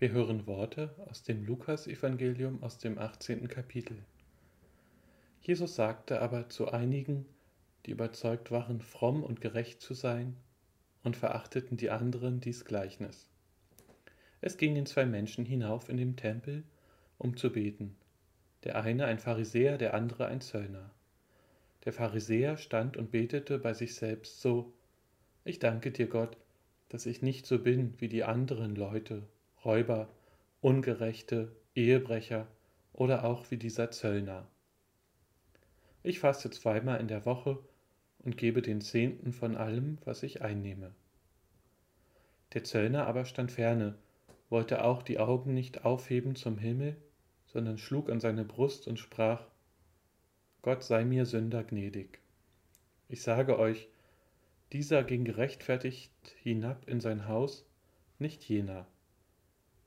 Wir hören Worte aus dem Lukasevangelium aus dem 18. Kapitel. Jesus sagte aber zu einigen, die überzeugt waren, fromm und gerecht zu sein, und verachteten die anderen dies Gleichnis. Es gingen zwei Menschen hinauf in den Tempel, um zu beten, der eine ein Pharisäer, der andere ein Zöllner. Der Pharisäer stand und betete bei sich selbst so, ich danke dir Gott, dass ich nicht so bin wie die anderen Leute, Räuber, Ungerechte, Ehebrecher oder auch wie dieser Zöllner. Ich faste zweimal in der Woche und gebe den Zehnten von allem, was ich einnehme. Der Zöllner aber stand ferne, wollte auch die Augen nicht aufheben zum Himmel, sondern schlug an seine Brust und sprach, Gott sei mir Sünder gnädig. Ich sage euch, dieser ging gerechtfertigt hinab in sein Haus, nicht jener.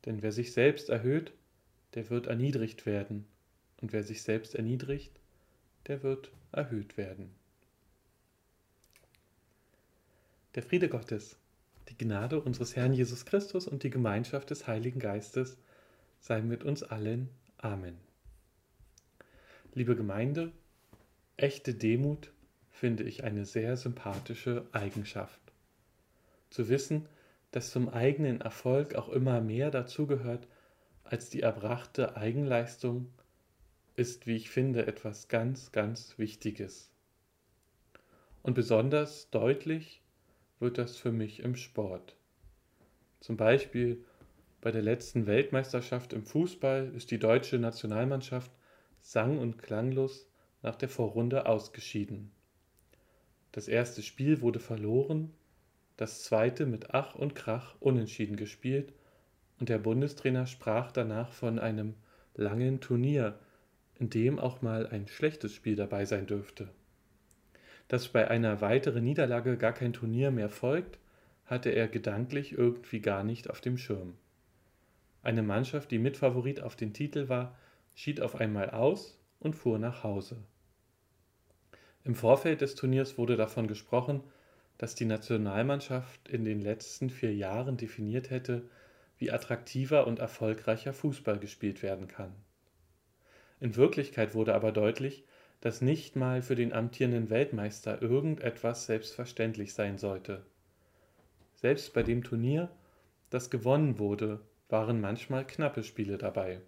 Denn wer sich selbst erhöht, der wird erniedrigt werden, und wer sich selbst erniedrigt, der wird erhöht werden. Der Friede Gottes, die Gnade unseres Herrn Jesus Christus und die Gemeinschaft des Heiligen Geistes sei mit uns allen. Amen. Liebe Gemeinde, echte Demut finde ich eine sehr sympathische Eigenschaft. Zu wissen, dass zum eigenen Erfolg auch immer mehr dazugehört als die erbrachte Eigenleistung, ist, wie ich finde, etwas ganz, ganz Wichtiges. Und besonders deutlich wird das für mich im Sport. Zum Beispiel bei der letzten Weltmeisterschaft im Fußball ist die deutsche Nationalmannschaft sang- und klanglos nach der Vorrunde ausgeschieden. Das erste Spiel wurde verloren, das zweite mit Ach und Krach unentschieden gespielt und der Bundestrainer sprach danach von einem langen Turnier, in dem auch mal ein schlechtes Spiel dabei sein dürfte. Dass bei einer weiteren Niederlage gar kein Turnier mehr folgt, hatte er gedanklich irgendwie gar nicht auf dem Schirm. Eine Mannschaft, die Mitfavorit auf den Titel war, schied auf einmal aus und fuhr nach Hause. Im Vorfeld des Turniers wurde davon gesprochen, dass die Nationalmannschaft in den letzten vier Jahren definiert hätte, wie attraktiver und erfolgreicher Fußball gespielt werden kann. In Wirklichkeit wurde aber deutlich, dass nicht mal für den amtierenden Weltmeister irgendetwas selbstverständlich sein sollte. Selbst bei dem Turnier, das gewonnen wurde, waren manchmal knappe Spiele dabei.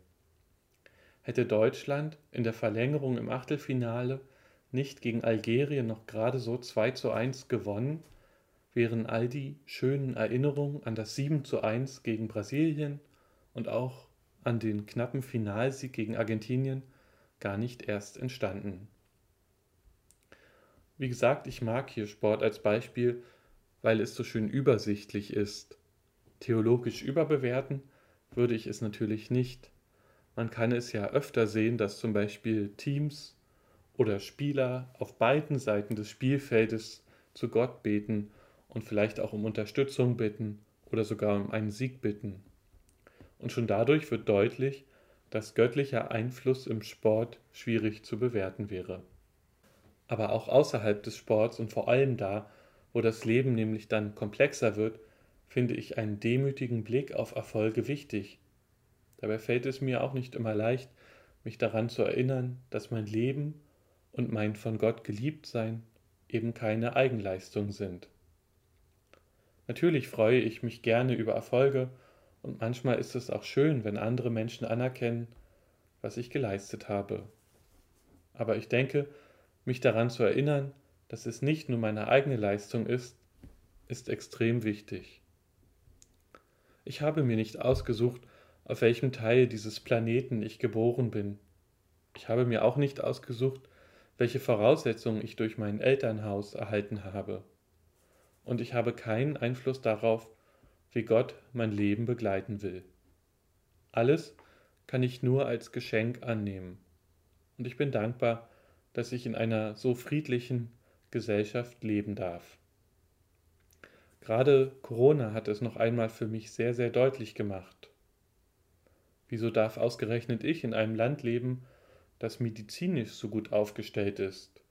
Hätte Deutschland in der Verlängerung im Achtelfinale nicht gegen Algerien noch gerade so 2 zu 1 gewonnen, wären all die schönen Erinnerungen an das 7 zu 1 gegen Brasilien und auch an den knappen Finalsieg gegen Argentinien gar nicht erst entstanden. Wie gesagt, ich mag hier Sport als Beispiel, weil es so schön übersichtlich ist. Theologisch überbewerten würde ich es natürlich nicht. Man kann es ja öfter sehen, dass zum Beispiel Teams oder Spieler auf beiden Seiten des Spielfeldes zu Gott beten und vielleicht auch um Unterstützung bitten oder sogar um einen Sieg bitten. Und schon dadurch wird deutlich, dass göttlicher Einfluss im Sport schwierig zu bewerten wäre. Aber auch außerhalb des Sports und vor allem da, wo das Leben nämlich dann komplexer wird, finde ich einen demütigen Blick auf Erfolge wichtig. Dabei fällt es mir auch nicht immer leicht, mich daran zu erinnern, dass mein Leben und mein von Gott geliebt sein eben keine Eigenleistung sind. Natürlich freue ich mich gerne über Erfolge und manchmal ist es auch schön, wenn andere Menschen anerkennen, was ich geleistet habe. Aber ich denke, mich daran zu erinnern, dass es nicht nur meine eigene Leistung ist, ist extrem wichtig. Ich habe mir nicht ausgesucht, auf welchem Teil dieses Planeten ich geboren bin. Ich habe mir auch nicht ausgesucht, welche Voraussetzungen ich durch mein Elternhaus erhalten habe. Und ich habe keinen Einfluss darauf, wie Gott mein Leben begleiten will. Alles kann ich nur als Geschenk annehmen. Und ich bin dankbar, dass ich in einer so friedlichen Gesellschaft leben darf. Gerade Corona hat es noch einmal für mich sehr, sehr deutlich gemacht. Wieso darf ausgerechnet ich in einem Land leben, das medizinisch so gut aufgestellt ist?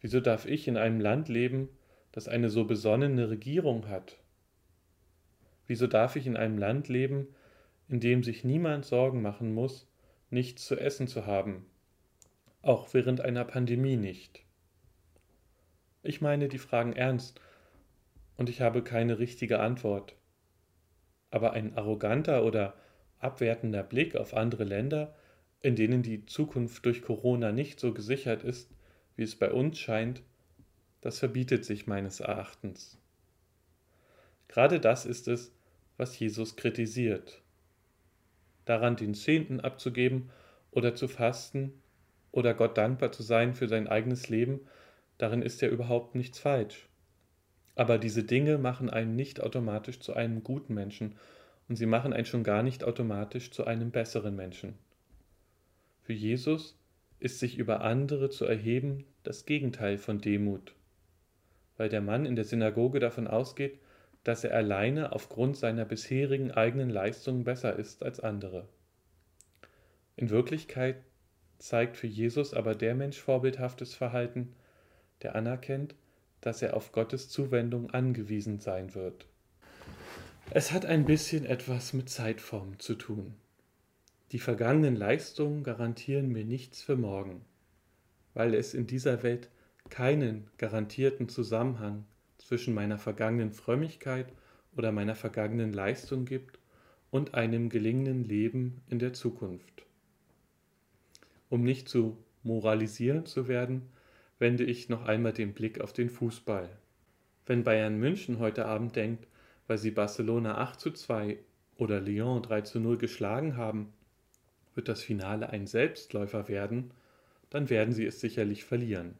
Wieso darf ich in einem Land leben, das eine so besonnene Regierung hat? Wieso darf ich in einem Land leben, in dem sich niemand Sorgen machen muss, nichts zu essen zu haben, auch während einer Pandemie nicht. Ich meine die Fragen ernst und ich habe keine richtige Antwort. Aber ein arroganter oder abwertender Blick auf andere Länder, in denen die Zukunft durch Corona nicht so gesichert ist, wie es bei uns scheint, das verbietet sich meines Erachtens. Gerade das ist es, was Jesus kritisiert. Daran den Zehnten abzugeben oder zu fasten oder Gott dankbar zu sein für sein eigenes Leben, darin ist ja überhaupt nichts falsch. Aber diese Dinge machen einen nicht automatisch zu einem guten Menschen und sie machen einen schon gar nicht automatisch zu einem besseren Menschen. Für Jesus ist sich über andere zu erheben das Gegenteil von Demut, weil der Mann in der Synagoge davon ausgeht, dass er alleine aufgrund seiner bisherigen eigenen Leistungen besser ist als andere. In Wirklichkeit zeigt für Jesus aber der Mensch vorbildhaftes Verhalten, der anerkennt, dass er auf Gottes Zuwendung angewiesen sein wird. Es hat ein bisschen etwas mit Zeitform zu tun. Die vergangenen Leistungen garantieren mir nichts für morgen, weil es in dieser Welt keinen garantierten Zusammenhang zwischen meiner vergangenen Frömmigkeit oder meiner vergangenen Leistung gibt und einem gelingenden Leben in der Zukunft. Um nicht zu moralisieren zu werden, wende ich noch einmal den Blick auf den Fußball. Wenn Bayern München heute Abend denkt, weil sie Barcelona 8 zu 2 oder Lyon 3 zu 0 geschlagen haben, wird das Finale ein Selbstläufer werden, dann werden sie es sicherlich verlieren.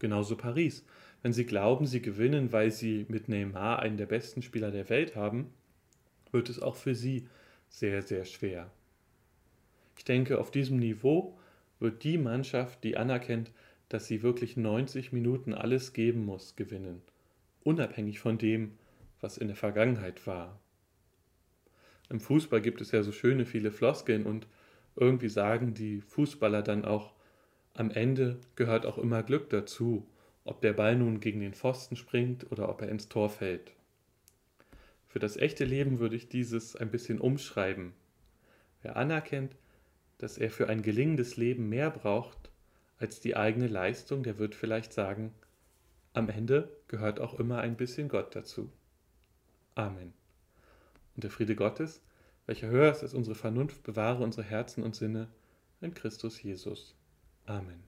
Genauso Paris. Wenn sie glauben, sie gewinnen, weil sie mit Neymar einen der besten Spieler der Welt haben, wird es auch für sie sehr, sehr schwer. Ich denke, auf diesem Niveau wird die Mannschaft, die anerkennt, dass sie wirklich 90 Minuten alles geben muss, gewinnen, unabhängig von dem, was in der Vergangenheit war. Im Fußball gibt es ja so schöne viele Floskeln und irgendwie sagen die Fußballer dann auch, am Ende gehört auch immer Glück dazu, ob der Ball nun gegen den Pfosten springt oder ob er ins Tor fällt. Für das echte Leben würde ich dieses ein bisschen umschreiben. Wer anerkennt, dass er für ein gelingendes Leben mehr braucht als die eigene Leistung, der wird vielleicht sagen, am Ende gehört auch immer ein bisschen Gott dazu. Amen. Und der Friede Gottes, welcher höher ist als unsere Vernunft, bewahre unsere Herzen und Sinne in Christus Jesus. Amen.